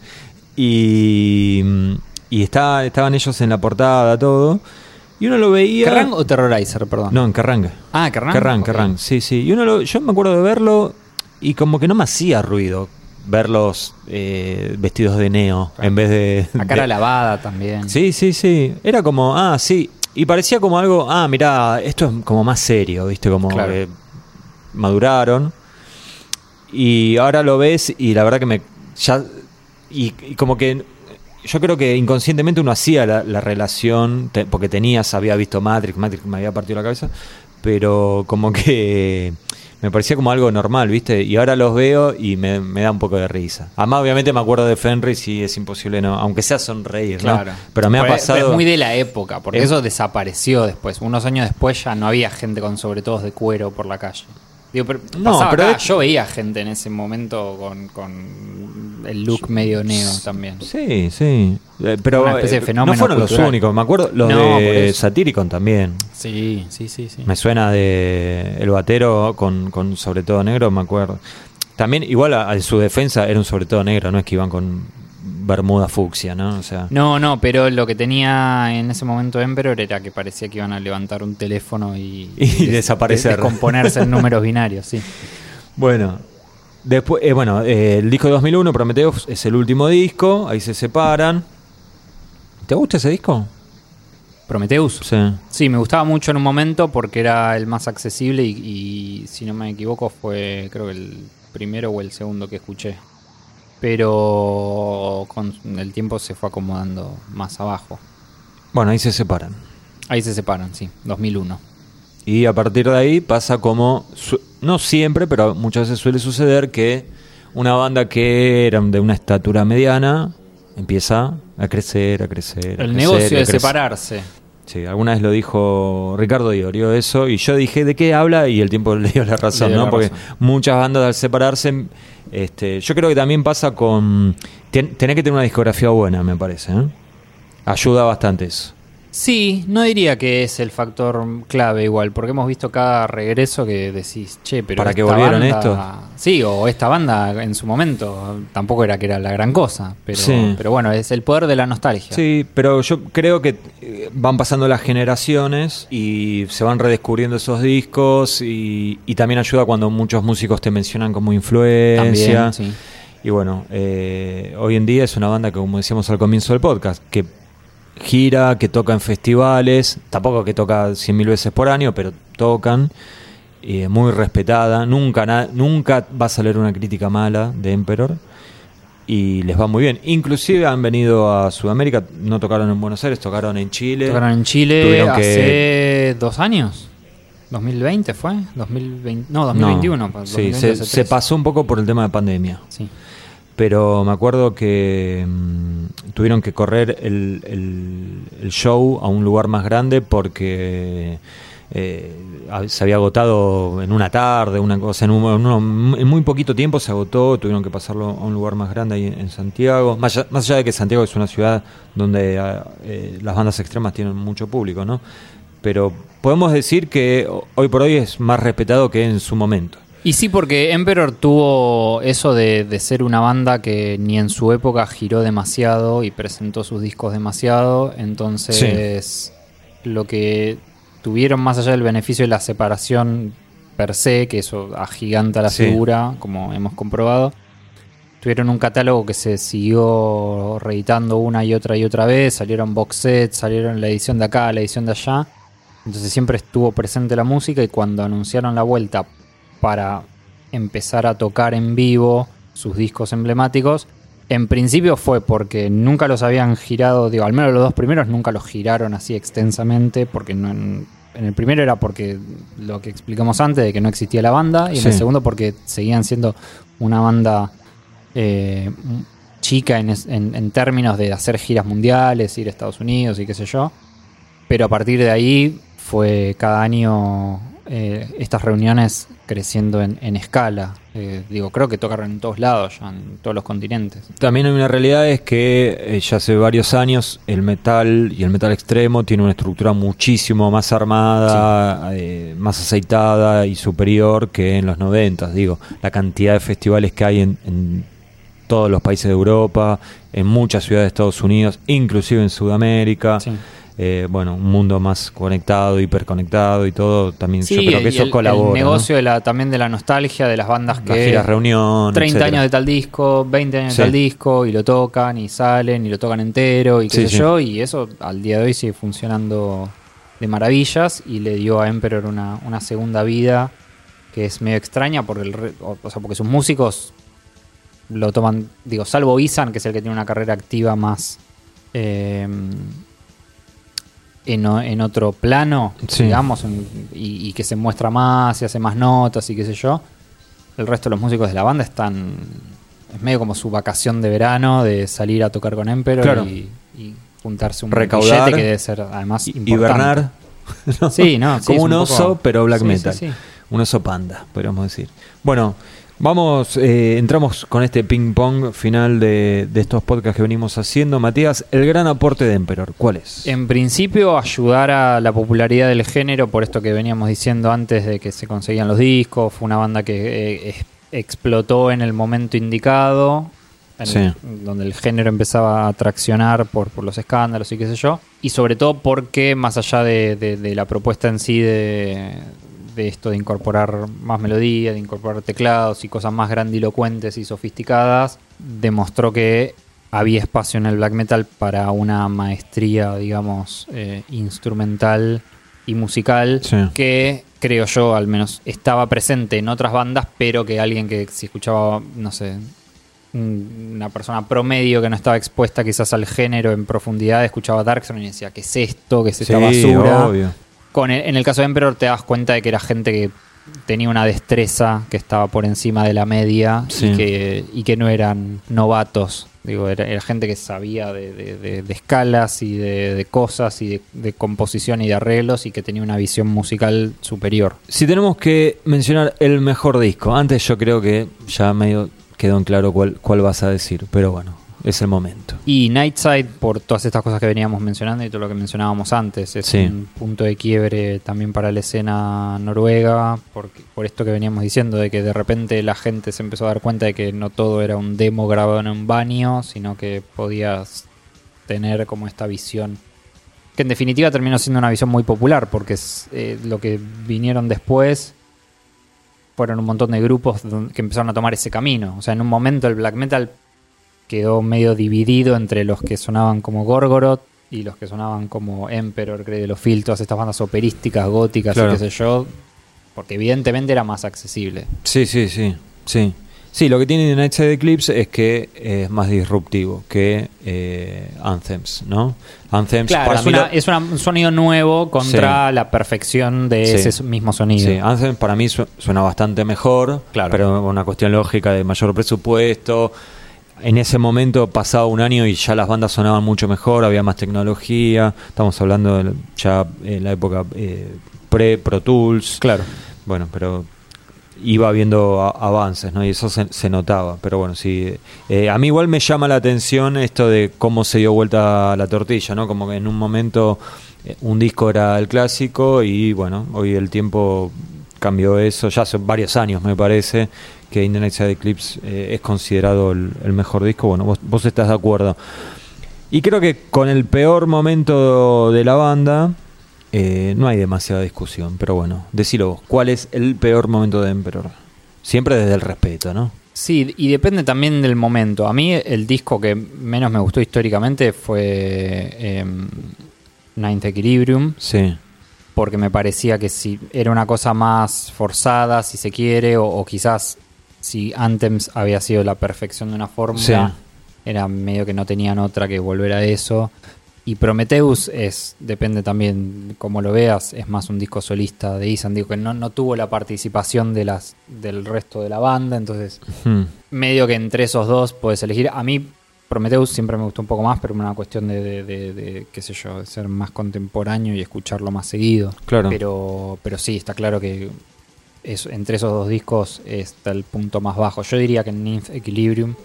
Y, y estaba- estaban ellos en la portada, todo, y uno lo veía... ¿Kerrang o Terrorizer, perdón? No, en Kerrang. Ah, Kerrang. Kerrang. Kerrang, sí, sí. Y uno lo- yo me acuerdo de verlo y como que no me hacía ruido verlos eh, vestidos de neo en vez de... A cara de- lavada también. Sí, sí, sí. Era como, ah, sí. Y parecía como algo, ah, mirá, esto es como más serio, ¿viste? Como Claro. que maduraron. Y ahora lo ves y la verdad que me... Ya, y, y como que yo creo que inconscientemente uno hacía la, la relación, te- porque tenías, había visto Matrix, Matrix me había partido la cabeza, pero como que me parecía como algo normal, ¿viste? Y ahora los veo y me, me da un poco de risa. Además, obviamente me acuerdo de Fenris y es imposible, no, aunque sea sonreír, ¿no? Claro. Pero me ha Pero- pasado... pero Es muy de la época, porque Es- eso desapareció después. Unos años después ya no había gente con sobre todo de cuero por la calle. Digo, pero No, pero acá. es- yo veía gente en ese momento con, con el look medio neo también. Sí, sí. Eh, pero Una especie de eh, fenómeno no fueron los únicos. Me acuerdo los No, de. Satyricon también. Sí, sí, sí, sí. Me suena de el batero con, con sobre todo negro, me acuerdo. También, igual a, a su defensa, era un sobre todo negro, no es que iban con bermuda fucsia, ¿no? O sea, No, no, pero lo que tenía en ese momento Emperor era que parecía que iban a levantar un teléfono y, Y desaparecer. Descomponerse en números binarios, sí. bueno. Después, eh, bueno, eh, el disco de 2001, Prometheus, es el último disco, ahí se separan. ¿Te gusta ese disco? Prometheus. Sí. Sí, me gustaba mucho en un momento porque era el más accesible y, y, si no me equivoco fue creo que el primero o el segundo que escuché. Pero con el tiempo se fue acomodando más abajo. Bueno, ahí se separan. Ahí se separan, sí, 2001. Y a partir de ahí pasa como, su- no siempre, pero muchas veces suele suceder que una banda que era de una estatura mediana empieza a crecer, a crecer. a El crecer, negocio de separarse. Sí, alguna vez lo dijo Ricardo Diorio eso, y yo dije, ¿de qué habla? Y el tiempo le dio la razón, dio ¿no? la Porque razón. muchas bandas al separarse, este, yo creo que también pasa con... ten- tenés que tener una discografía buena, me parece, ¿eh? Ayuda bastante eso. Sí, no diría que es el factor clave igual, porque hemos visto cada regreso que decís, che, pero ¿Para qué esta volvieron banda- esto? Sí, o esta banda en su momento tampoco era que era la gran cosa, pero, Sí. pero bueno, es el poder de la nostalgia. Sí, pero yo creo que eh, van pasando las generaciones y se van redescubriendo esos discos y, y también ayuda cuando muchos músicos te mencionan como influencia. También, sí. Y bueno, eh, hoy en día es una banda que, como decíamos al comienzo del podcast, que gira, que toca en festivales, tampoco que toca 100.000 veces por año, pero tocan, es muy respetada, nunca, nunca va a salir una crítica mala de Emperor, y les va muy bien. Inclusive han venido a Sudamérica, no tocaron en Buenos Aires, tocaron en Chile. Tocaron en Chile Tuvieron hace dos años. ¿2020 fue? 2020, no, 2021. No, pues, sí, 2020 se, se pasó un poco por el tema de pandemia. Sí. Pero me acuerdo que mm, tuvieron que correr el, el- show a un lugar más grande porque eh, se había agotado en una tarde, una cosa, en, un- uno- en muy poquito tiempo se agotó, tuvieron que pasarlo a un lugar más grande ahí en, Santiago. Más allá, más allá de que Santiago es una ciudad donde eh, las bandas extremas tienen mucho público, ¿no? Pero podemos decir que hoy por hoy es más respetado que en su momento. Y sí, porque Emperor tuvo eso de, de ser una banda que ni en su época giró demasiado y presentó sus discos demasiado. Entonces, lo que tuvieron más allá del beneficio de la separación per se, que eso agiganta la Sí. figura, como hemos comprobado, tuvieron un catálogo que se siguió reeditando una y otra y otra vez. Salieron box sets, salieron la edición de acá, la edición de allá. Entonces siempre estuvo presente la música y cuando anunciaron la vuelta para empezar a tocar en vivo sus discos emblemáticos, En principio fue porque nunca los habían girado, digo, al menos los dos primeros nunca los giraron así extensamente, porque no, en, en el primero era porque lo que explicamos antes de que no existía la banda, y en Sí. el segundo porque seguían siendo una banda eh, chica en- en términos de hacer giras mundiales, ir a Estados Unidos y qué sé yo. Pero a partir de ahí fue cada año eh, estas reuniones creciendo en, en escala. Eh, digo, creo que tocaron en todos lados, ya en todos los continentes. También hay una realidad es que eh, ya hace varios años el metal y el metal extremo tiene una estructura muchísimo más armada, más aceitada y superior que en los 90. Digo, la cantidad de festivales que hay en, en todos los países de Europa, en muchas ciudades de Estados Unidos, inclusive en Sudamérica. Sí. Eh, bueno, un mundo más conectado, hiperconectado y todo. También yo creo que eso el, colabora. el ¿no? negocio de la, también de la nostalgia de las bandas Las que giras reunión, 30 etcétera. años de tal disco, 20 años Sí. de tal disco, y lo tocan, y salen, y lo tocan entero, y qué Sí, sé sí. yo, y eso al día de hoy sigue funcionando de maravillas, y le dio a Emperor una, una segunda vida que es medio extraña, porque, el re- o, o sea, porque sus músicos lo toman, digo, salvo Isan, que es el que tiene una carrera activa más eh, en, otro plano, Sí. digamos, en- y, y que se muestra más y hace más notas y qué sé yo. El resto de los músicos de la banda están. Es medio como su vacación de verano de salir a tocar con Emperor Claro. y, y juntarse un Recaudar que debe ser además importante. hibernar. ¿no? Sí, no, sí, Como un un oso, poco- pero black metal. Un oso panda, podríamos decir. Bueno, vamos, eh, entramos con este ping pong final de, de estos podcasts que venimos haciendo. Matías, el gran aporte de Emperor, ¿cuál es? En principio, ayudar a la popularidad del género, por esto que veníamos diciendo antes de que se conseguían los discos. Fue una banda que eh, explotó en el momento indicado, en Sí. el- donde el género empezaba a traccionar por, por los escándalos y qué sé yo. Y sobre todo porque, más allá de, de- de la propuesta en sí de, de esto de incorporar más melodía, de incorporar teclados y cosas más grandilocuentes y sofisticadas, demostró que había espacio en el black metal para una maestría, digamos, eh, instrumental y musical Sí. que creo yo al menos estaba presente en otras bandas, pero que alguien que si escuchaba, no sé, un- una persona promedio que no estaba expuesta quizás al género en profundidad, escuchaba Darkthrone y decía, ¿qué es esto? ¿Qué es esta Sí, basura? obvio. Con el- en el caso de Emperor te das cuenta de que era gente que tenía una destreza que estaba por encima de la media Sí. y, que, y que no eran novatos. Digo, era, era gente que sabía de, de- de- de escalas y de, cosas y de, de composición y de arreglos y que tenía una visión musical superior. Si tenemos que mencionar el mejor disco, antes yo creo que ya medio quedó en claro cuál, cuál vas a decir, pero bueno, es el momento. Y Nightside, por todas estas cosas que veníamos mencionando y todo lo que mencionábamos antes, es Sí. un punto de quiebre también para la escena noruega, por, por esto que veníamos diciendo, de que de repente la gente se empezó a dar cuenta de que no todo era un demo grabado en un baño, sino que podías tener como esta visión, que en definitiva terminó siendo una visión muy popular, porque es, eh, lo que vinieron después fueron un montón de grupos que empezaron a tomar ese camino. O sea, en un momento el black metal quedó medio dividido entre los que sonaban como Gorgoroth y los que sonaban como Emperor, Grey de los Filtros, estas bandas operísticas, góticas Claro. y qué sé yo, porque evidentemente era más accesible. Sí, sí, sí, sí. Sí, lo que tiene Nightside Eclipse es que es más disruptivo que eh, Anthems, ¿no? Anthems Claro, para es, mí una- lo- es una- un sonido nuevo contra la perfección de Sí. ese mismo sonido. Sí, Anthem para mí su- suena bastante mejor, Claro. pero una cuestión lógica de mayor presupuesto. En ese momento pasaba un año y ya las bandas sonaban mucho mejor, había más tecnología. Estamos hablando de ya en la época eh, pre-Pro Tools. Claro. Bueno, pero iba habiendo a- avances, ¿no? Y eso se, se notaba. Pero bueno, sí. eh, a mí igual me llama la atención esto de cómo se dio vuelta la tortilla, ¿no? Como que en un momento eh, un disco era el clásico y bueno, hoy el tiempo cambió eso. Ya hace varios años, me parece, que In the Night Side Eclipse eh, es considerado el, el mejor disco. Bueno, vos, vos estás de acuerdo. Y creo que con el peor momento de la banda eh, no hay demasiada discusión, pero bueno, decilo vos, ¿cuál es el peor momento de Emperor? Siempre desde el respeto, ¿no? Sí, y depende también del momento. A mí el disco que menos me gustó históricamente fue em, Ninth Equilibrium. Sí, porque me parecía que si era una cosa más forzada, si se quiere, o, o quizás si Anthems había sido la perfección de una fórmula, era medio que no tenían otra que volver a eso. Y Prometheus es, depende también como lo veas, es más un disco solista de Isan, digo que no, no tuvo la participación de las, del resto de la banda, entonces Hmm. medio que entre esos dos puedes elegir. A mí Prometheus siempre me gustó un poco más, pero una cuestión de, de- de- de, qué sé yo, de ser más contemporáneo y escucharlo más seguido. Claro. Pero, pero sí, está claro que es, entre esos dos discos está el punto más bajo. Yo diría que Ninth Equilibrium.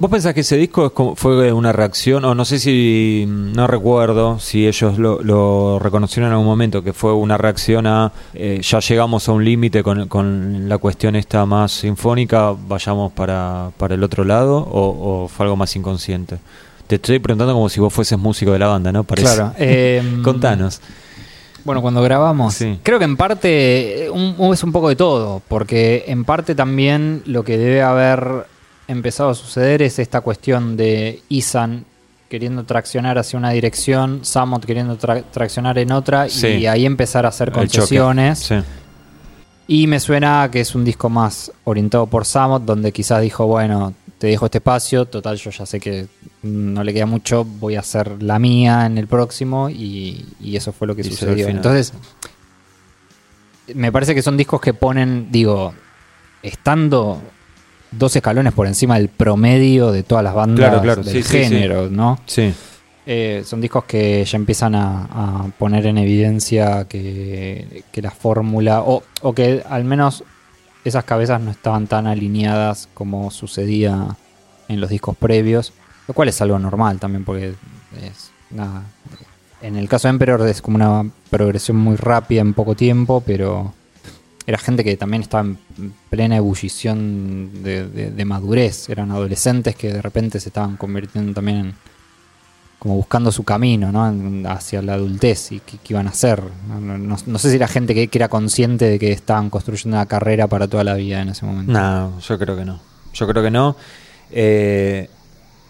¿Vos pensás que ese disco es como- fue una reacción, o no sé si, no recuerdo si ellos lo, lo reconocieron en algún momento, que fue una reacción a eh, ya llegamos a un límite con, con la cuestión esta más sinfónica, vayamos para, para el otro lado, o, o fue algo más inconsciente? Te estoy preguntando como si vos fueses músico de la banda, ¿no? Parece. Claro. em, Contanos. Bueno, cuando grabamos, Sí. creo que en parte un- es un poco de todo, porque en parte también lo que debe haber empezado a suceder es esta cuestión de Isan queriendo traccionar hacia una dirección, Samot queriendo tra- traccionar en otra Sí. y ahí empezar a hacer concesiones. Sí. Y me suena que es un disco más orientado por Samot, donde quizás dijo, bueno, te dejo este espacio, total yo ya sé que no le queda mucho, voy a hacer la mía en el próximo y, y eso fue lo que Y sucedió. Entonces, me parece que son discos que ponen, digo, estando dos escalones por encima del promedio de todas las bandas Claro, claro, del sí, sí, sí. género, ¿no? Sí. Eh, son discos que ya empiezan a, a poner en evidencia que, que la fórmula, o, o que al menos esas cabezas no estaban tan alineadas como sucedía en los discos previos, lo cual es algo normal también, porque es nada. En el caso de Emperor es como una progresión muy rápida en poco tiempo, pero era gente que también estaba en plena ebullición de, de- madurez. Eran adolescentes que de repente se estaban convirtiendo también en, como buscando su camino, ¿no? Hacia la adultez y qué, qué iban a hacer. No, no- no- no sé si era gente que, que era consciente de que estaban construyendo una carrera para toda la vida en ese momento. No, yo creo que no. Yo creo que no. Eh,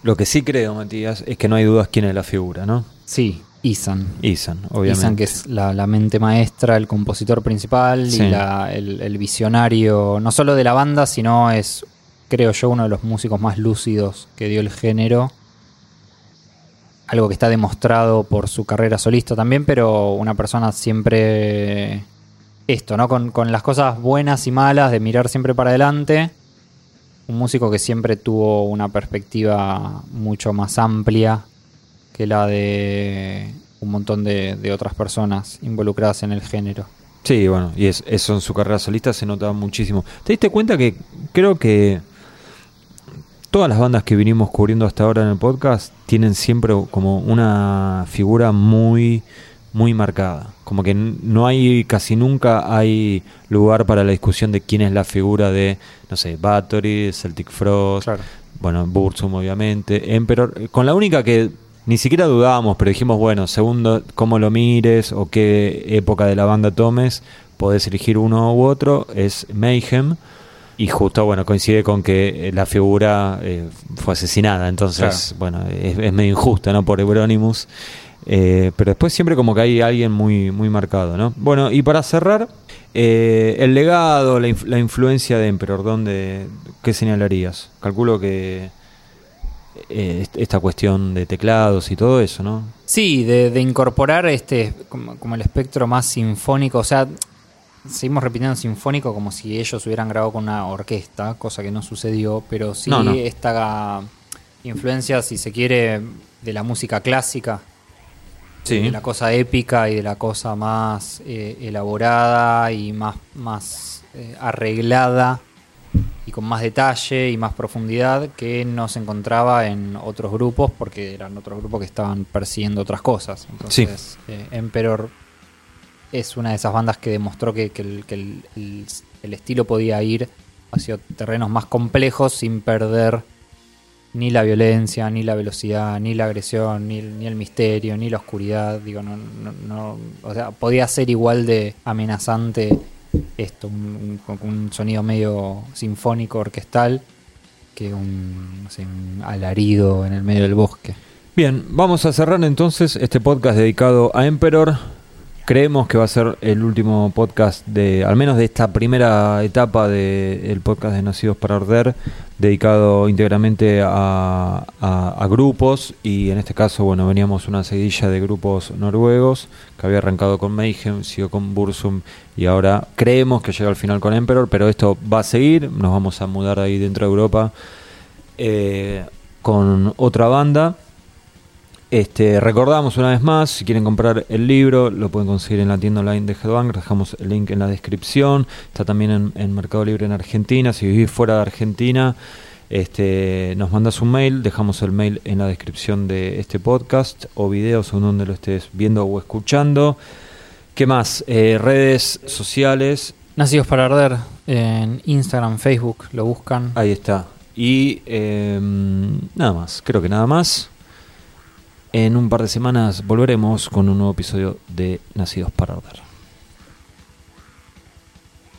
lo que sí creo, Matías, es que no hay dudas quién es la figura, ¿no? Sí, Isan. Isan, obviamente. Isan, que es la, la mente maestra, el compositor principal Sí. y la- el, el visionario, no solo de la banda, sino es, creo yo, uno de los músicos más lúcidos que dio el género. Algo que está demostrado por su carrera solista también, pero una persona siempre. Esto, ¿no? Con, con las cosas buenas y malas, de mirar siempre para adelante. Un músico que siempre tuvo una perspectiva mucho más amplia que la de un montón de, de otras personas involucradas en el género. Sí, bueno, y es, eso en su carrera solista se nota muchísimo. ¿Te diste cuenta que creo que todas las bandas que vinimos cubriendo hasta ahora en el podcast tienen siempre como una figura muy muy marcada, como que no hay casi nunca hay lugar para la discusión de quién es la figura de no sé, Bathory, Celtic Frost, Claro. bueno, Burzum obviamente, Emperor, eh, con la única que ni siquiera dudábamos, pero dijimos, bueno, segundo, cómo lo mires o qué época de la banda tomes, podés elegir uno u otro, es Mayhem. Y justo, bueno, coincide con que eh, la figura eh, fue asesinada, entonces, bueno, es, es medio injusto, ¿no? Por Euronymous. Eh, pero después siempre como que hay alguien muy, muy marcado, ¿no? Bueno, y para cerrar, eh, el legado, la, inf- la influencia de Emperor, ¿dónde, ¿qué señalarías? Calculo que est- esta cuestión de teclados y todo eso, ¿no? Sí, de, de incorporar este como, como el espectro más sinfónico, o sea, seguimos repitiendo sinfónico como si ellos hubieran grabado con una orquesta, cosa que no sucedió, pero sí No, no. esta influencia, si se quiere, de la música clásica, Sí. de la cosa épica y de la cosa más eh, elaborada y más, más eh, arreglada y con más detalle y más profundidad que no se encontraba en otros grupos porque eran otros grupos que estaban persiguiendo otras cosas. Entonces, eh, Emperor es una de esas bandas que demostró que, que el, el- estilo podía ir hacia terrenos más complejos sin perder ni la violencia, ni la velocidad, ni la agresión, ni, ni el misterio, ni la oscuridad. Digo, no, no, no- o sea, podía ser igual de amenazante esto, un, un- sonido medio sinfónico, orquestal, que un alarido en el medio del bosque. Bien, vamos a cerrar entonces este podcast dedicado a Emperor. Creemos que va a ser el último podcast de, al menos de esta primera etapa del podcast de Nacidos para Arder, dedicado íntegramente a, a- a grupos y en este caso, bueno, veníamos una seguidilla de grupos noruegos que había arrancado con Mayhem, siguió con Bursum y ahora creemos que llega al final con Emperor, pero esto va a seguir, nos vamos a mudar ahí dentro de Europa eh, con otra banda. Este, recordamos una vez más, si quieren comprar el libro, lo pueden conseguir en la tienda online de Headbanger, dejamos el link en la descripción, está también en, en Mercado Libre en Argentina, si vivís fuera de Argentina, este, nos mandas un mail, dejamos el mail en la descripción de este podcast o video según donde lo estés viendo o escuchando. ¿Qué más? Eh, redes sociales, Nacidos para Arder en Instagram, Facebook, lo buscan. ahí está. Y eh, nada más, creo que nada más. En un par de semanas volveremos con un nuevo episodio de Nacidos para Arder.